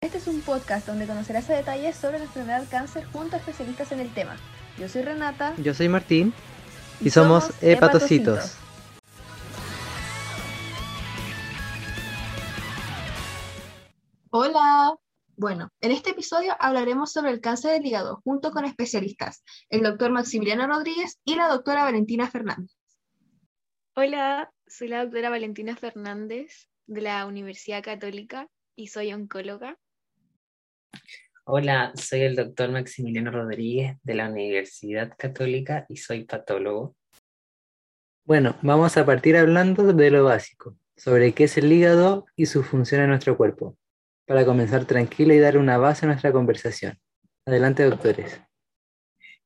Este es un podcast donde conocerás a detalles sobre la enfermedad cáncer junto a especialistas en el tema. Yo soy Renata. Yo soy Martín. Y, somos, hepatocitos. Hola. Bueno, en este episodio hablaremos sobre el cáncer del hígado junto con especialistas, el doctor Maximiliano Rodríguez y la doctora Valentina Fernández. Hola, soy la doctora Valentina Fernández de la Universidad Católica y soy oncóloga. Hola, soy el doctor Maximiliano Rodríguez de la Universidad Católica y soy patólogo. Bueno, vamos a partir hablando de lo básico, sobre qué es el hígado y su función en nuestro cuerpo, para comenzar tranquila y dar una base a nuestra conversación. Adelante, doctores.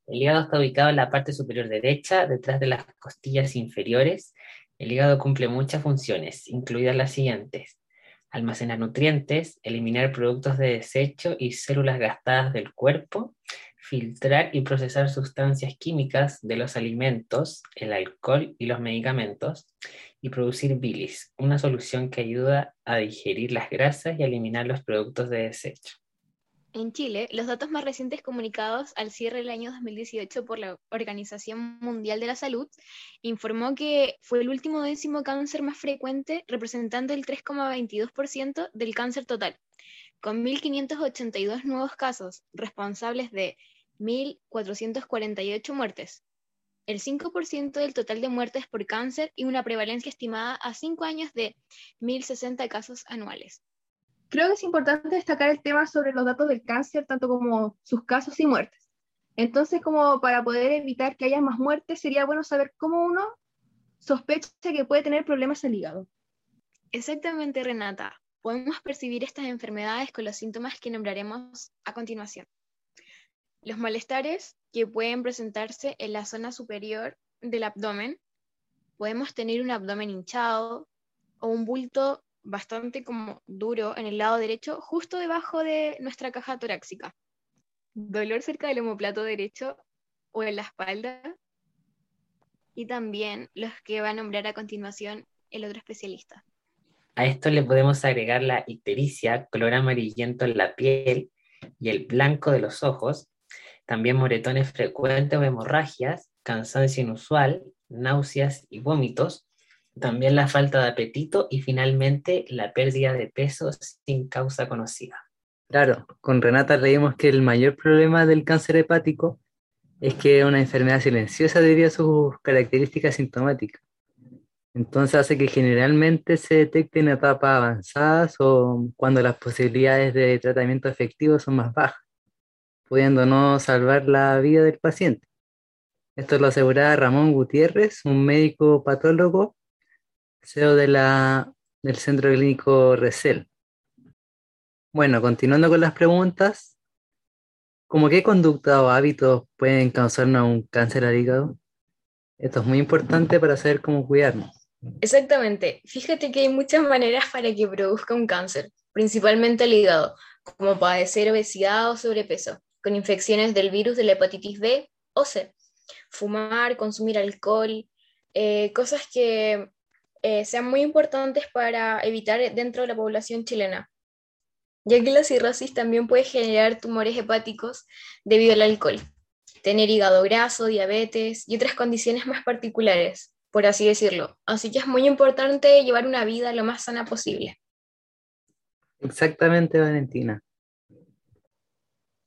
El hígado está ubicado en la parte superior derecha, detrás de las costillas inferiores. El hígado cumple muchas funciones, incluidas las siguientes almacenar nutrientes, eliminar productos de desecho y células gastadas del cuerpo, filtrar y procesar sustancias químicas de los alimentos, el alcohol y los medicamentos, y producir bilis, una solución que ayuda a digerir las grasas y eliminar los productos de desecho. En Chile, los datos más recientes comunicados al cierre del año 2018 por la Organización Mundial de la Salud informó que fue el último décimo cáncer más frecuente, representando el 3,22% del cáncer total, con 1.582 nuevos casos, responsables de 1.448 muertes, el 5% del total de muertes por cáncer y una prevalencia estimada a 5 años de 1.060 casos anuales. Creo que es importante destacar el tema sobre los datos del cáncer, tanto como sus casos y muertes. Entonces, como para poder evitar que haya más muertes, sería bueno saber cómo uno sospecha que puede tener problemas al hígado. Exactamente, Renata. Podemos percibir estas enfermedades con los síntomas que nombraremos a continuación. Los malestares que pueden presentarse en la zona superior del abdomen. Podemos tener un abdomen hinchado o un bulto bastante como duro en el lado derecho, justo debajo de nuestra caja torácica. Dolor cerca del homoplato derecho o en la espalda. Y también los que va a nombrar a continuación el otro especialista. A esto le podemos agregar la ictericia, color amarillento en la piel y el blanco de los ojos, también moretones frecuentes o hemorragias, cansancio inusual, náuseas y vómitos, también la falta de apetito y finalmente la pérdida de peso sin causa conocida. Claro, con Renata leímos que el mayor problema del cáncer hepático es que es una enfermedad silenciosa debido a sus características sintomáticas. Entonces hace que generalmente se detecte en etapas avanzadas o cuando las posibilidades de tratamiento efectivo son más bajas, pudiendo no salvar la vida del paciente. Esto lo aseguraba Ramón Gutiérrez, un médico patólogo CEO de la, del Centro Clínico Resel. Bueno, continuando con las preguntas, ¿cómo qué conducta o hábitos pueden causarnos un cáncer al hígado? Esto es muy importante para saber cómo cuidarnos. Exactamente. Fíjate que hay muchas maneras para que produzca un cáncer, principalmente el hígado, como padecer obesidad o sobrepeso, con infecciones del virus de la hepatitis B o C, fumar, consumir alcohol, eh, cosas que eh, sean muy importantes para evitar dentro de la población chilena, ya que la cirrosis también puede generar tumores hepáticos debido al alcohol, tener hígado graso, diabetes y otras condiciones más particulares, por así decirlo. Así que es muy importante llevar una vida lo más sana posible. Exactamente, Valentina.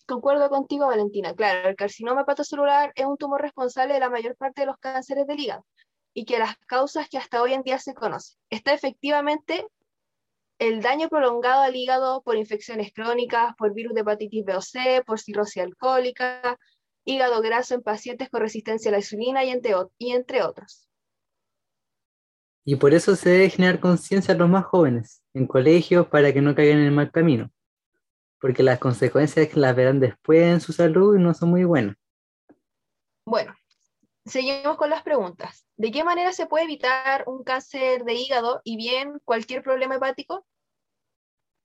Concuerdo contigo, Valentina. Claro, el carcinoma hepatocelular es un tumor responsable de la mayor parte de los cánceres del hígado y que las causas que hasta hoy en día se conocen. Está efectivamente el daño prolongado al hígado por infecciones crónicas, por virus de hepatitis B o C, por cirrosis alcohólica, hígado graso en pacientes con resistencia a la insulina y entre, y entre otros. Y por eso se debe generar conciencia a los más jóvenes, en colegios, para que no caigan en el mal camino, porque las consecuencias las verán después en su salud no son muy buenas. Bueno, seguimos con las preguntas. ¿De qué manera se puede evitar un cáncer de hígado y bien cualquier problema hepático?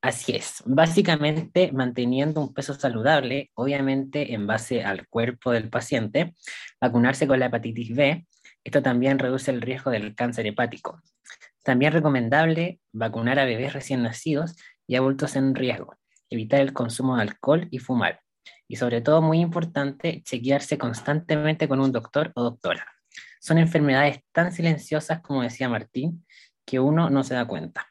Así es, básicamente manteniendo un peso saludable, obviamente en base al cuerpo del paciente, vacunarse con la hepatitis B, esto también reduce el riesgo del cáncer hepático. También es recomendable vacunar a bebés recién nacidos y adultos en riesgo, evitar el consumo de alcohol y fumar. Y sobre todo, muy importante, chequearse constantemente con un doctor o doctora. Son enfermedades tan silenciosas, como decía Martín, que uno no se da cuenta.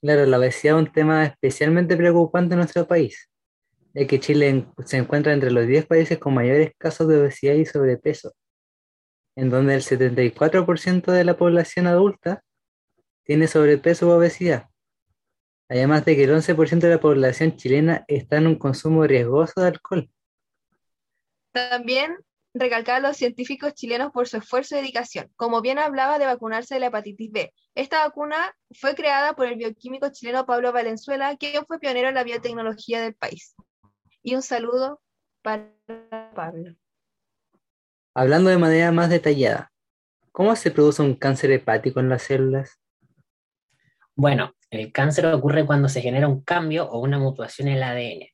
Claro, la obesidad es un tema especialmente preocupante en nuestro país, ya que Chile se encuentra entre los 10 países con mayores casos de obesidad y sobrepeso, en donde el 74% de la población adulta tiene sobrepeso u obesidad. Además de que el 11% de la población chilena está en un consumo riesgoso de alcohol. También recalcar a los científicos chilenos por su esfuerzo y dedicación. Como bien hablaba de vacunarse de la hepatitis B, esta vacuna fue creada por el bioquímico chileno Pablo Valenzuela, quien fue pionero en la biotecnología del país. Y un saludo para Pablo. Hablando de manera más detallada, ¿cómo se produce un cáncer hepático en las células? Bueno, el cáncer ocurre cuando se genera un cambio o una mutación en el ADN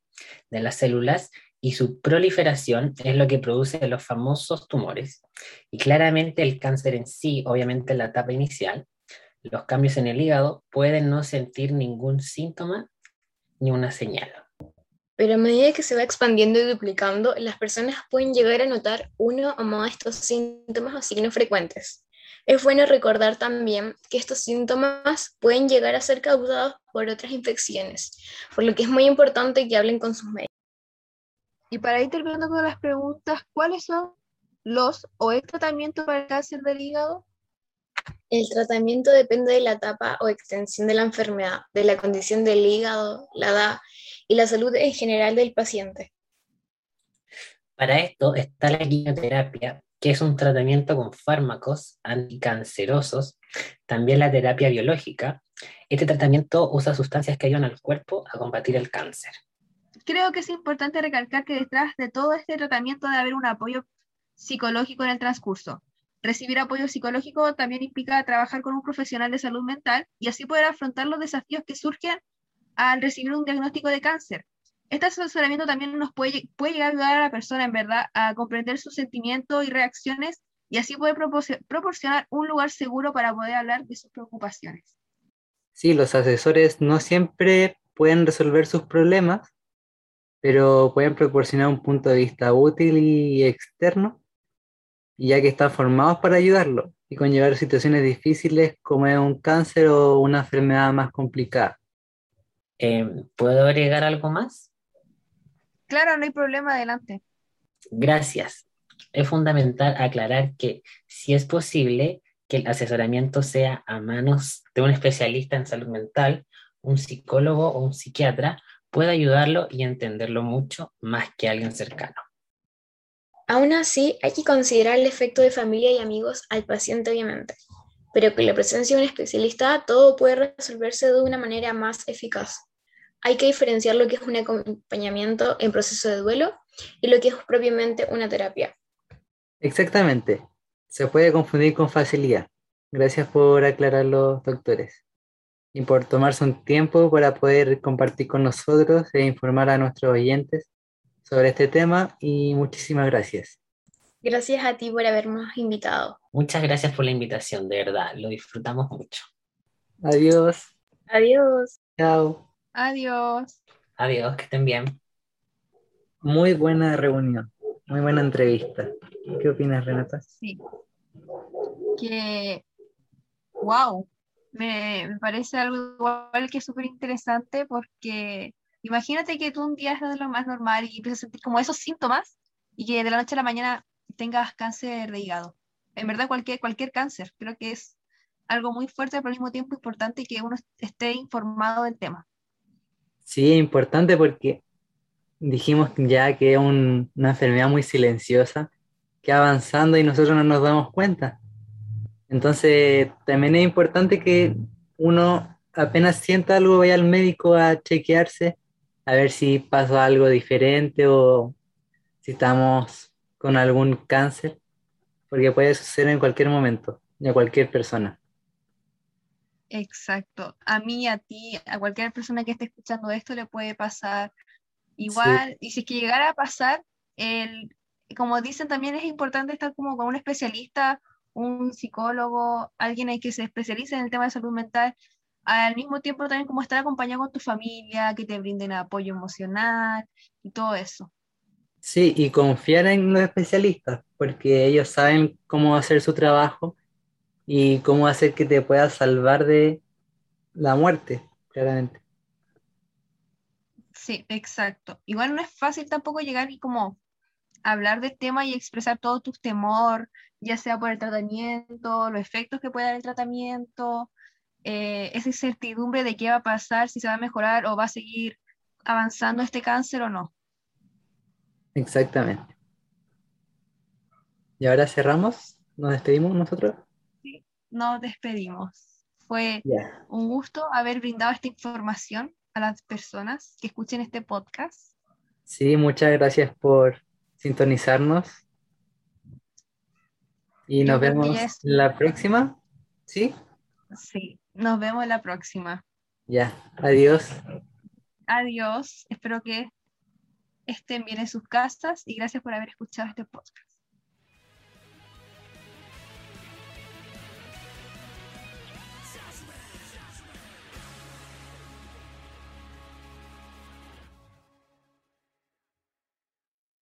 de las células y su proliferación es lo que produce los famosos tumores. Y claramente el cáncer en sí, obviamente en la etapa inicial, los cambios en el hígado pueden no sentir ningún síntoma ni una señal. Pero a medida que se va expandiendo y duplicando, las personas pueden llegar a notar uno o más de estos síntomas o signos frecuentes. Es bueno recordar también que estos síntomas pueden llegar a ser causados por otras infecciones, por lo que es muy importante que hablen con sus médicos. Y para ir terminando con las preguntas, ¿cuáles son los o el tratamiento para el cáncer del hígado? El tratamiento depende de la etapa o extensión de la enfermedad, de la condición del hígado, la edad y la salud en general del paciente. Para esto está la quimioterapia, que es un tratamiento con fármacos anticancerosos, también la terapia biológica. Este tratamiento usa sustancias que ayudan al cuerpo a combatir el cáncer creo que es importante recalcar que detrás de todo este tratamiento debe haber un apoyo psicológico en el transcurso. Recibir apoyo psicológico también implica trabajar con un profesional de salud mental y así poder afrontar los desafíos que surgen al recibir un diagnóstico de cáncer. Este asesoramiento también nos puede, puede llegar a ayudar a la persona, en verdad, a comprender sus sentimientos y reacciones y así poder proporcionar un lugar seguro para poder hablar de sus preocupaciones. Sí, los asesores no siempre pueden resolver sus problemas, pero pueden proporcionar un punto de vista útil y externo, ya que están formados para ayudarlo y conllevar situaciones difíciles como es un cáncer o una enfermedad más complicada. Em, ¿Puedo agregar algo más? Claro, no hay problema, adelante. Gracias. Es fundamental aclarar que si es posible que el asesoramiento sea a manos de un especialista en salud mental, un psicólogo o un psiquiatra, puede ayudarlo y entenderlo mucho más que alguien cercano. Aún así, hay que considerar el efecto de familia y amigos al paciente, obviamente, pero con la presencia de un especialista todo puede resolverse de una manera más eficaz. Hay que diferenciar lo que es un acompañamiento en proceso de duelo y lo que es propiamente una terapia. Exactamente. Se puede confundir con facilidad. Gracias por aclararlo, doctores y por tomarse un tiempo para poder compartir con nosotros e informar a nuestros oyentes sobre este tema y muchísimas gracias. Gracias a ti por habernos invitado. Muchas gracias por la invitación, de verdad, lo disfrutamos mucho. Adiós. Adiós. Chao. Adiós. Adiós, que estén bien. Muy buena reunión, muy buena entrevista. ¿Qué opinas, Renata? Sí. Que, wow, me, parece algo igual que súper interesante porque imagínate que tú un día estás de lo más normal y empiezas a sentir como esos síntomas y que de la noche a la mañana tengas cáncer de hígado. En verdad, cualquier, cualquier cáncer, creo que es algo muy fuerte, pero al mismo tiempo importante que uno esté informado del tema. Sí, es importante porque dijimos ya que es una enfermedad muy silenciosa que avanzando y nosotros no nos damos cuenta. Entonces, también es importante que uno apenas sienta algo, vaya al médico a chequearse, a ver si pasa algo diferente o si estamos con algún cáncer, porque puede suceder en cualquier momento a cualquier persona. Exacto. A mí, a ti, a cualquier persona que esté escuchando esto le puede pasar igual. Y si es que llegara a pasar, el, como dicen, también es importante estar como con un especialista un psicólogo, alguien que se especialice en el tema de salud mental, al mismo tiempo también como estar acompañado con tu familia, que te brinden apoyo emocional y todo eso. Sí, y confiar en los especialistas, porque ellos saben cómo hacer su trabajo y cómo hacer que te puedas salvar de la muerte, claramente. Sí, exacto. Igual no es fácil tampoco llegar y como hablar del tema y expresar todo tu temor, ya sea por el tratamiento, los efectos que puede dar el tratamiento, eh, esa incertidumbre de qué va a pasar, si se va a mejorar o va a seguir avanzando este cáncer o no. Exactamente. Y ahora cerramos, nos despedimos nosotros. Nos despedimos. Fue un gusto haber brindado esta información a las personas que escuchen este podcast. Sí, muchas gracias por sintonizarnos. Y nos vemos la próxima. ¿Sí? Sí, nos vemos la próxima. Ya, adiós. Adiós. Espero que estén bien en sus casas y gracias por haber escuchado este podcast.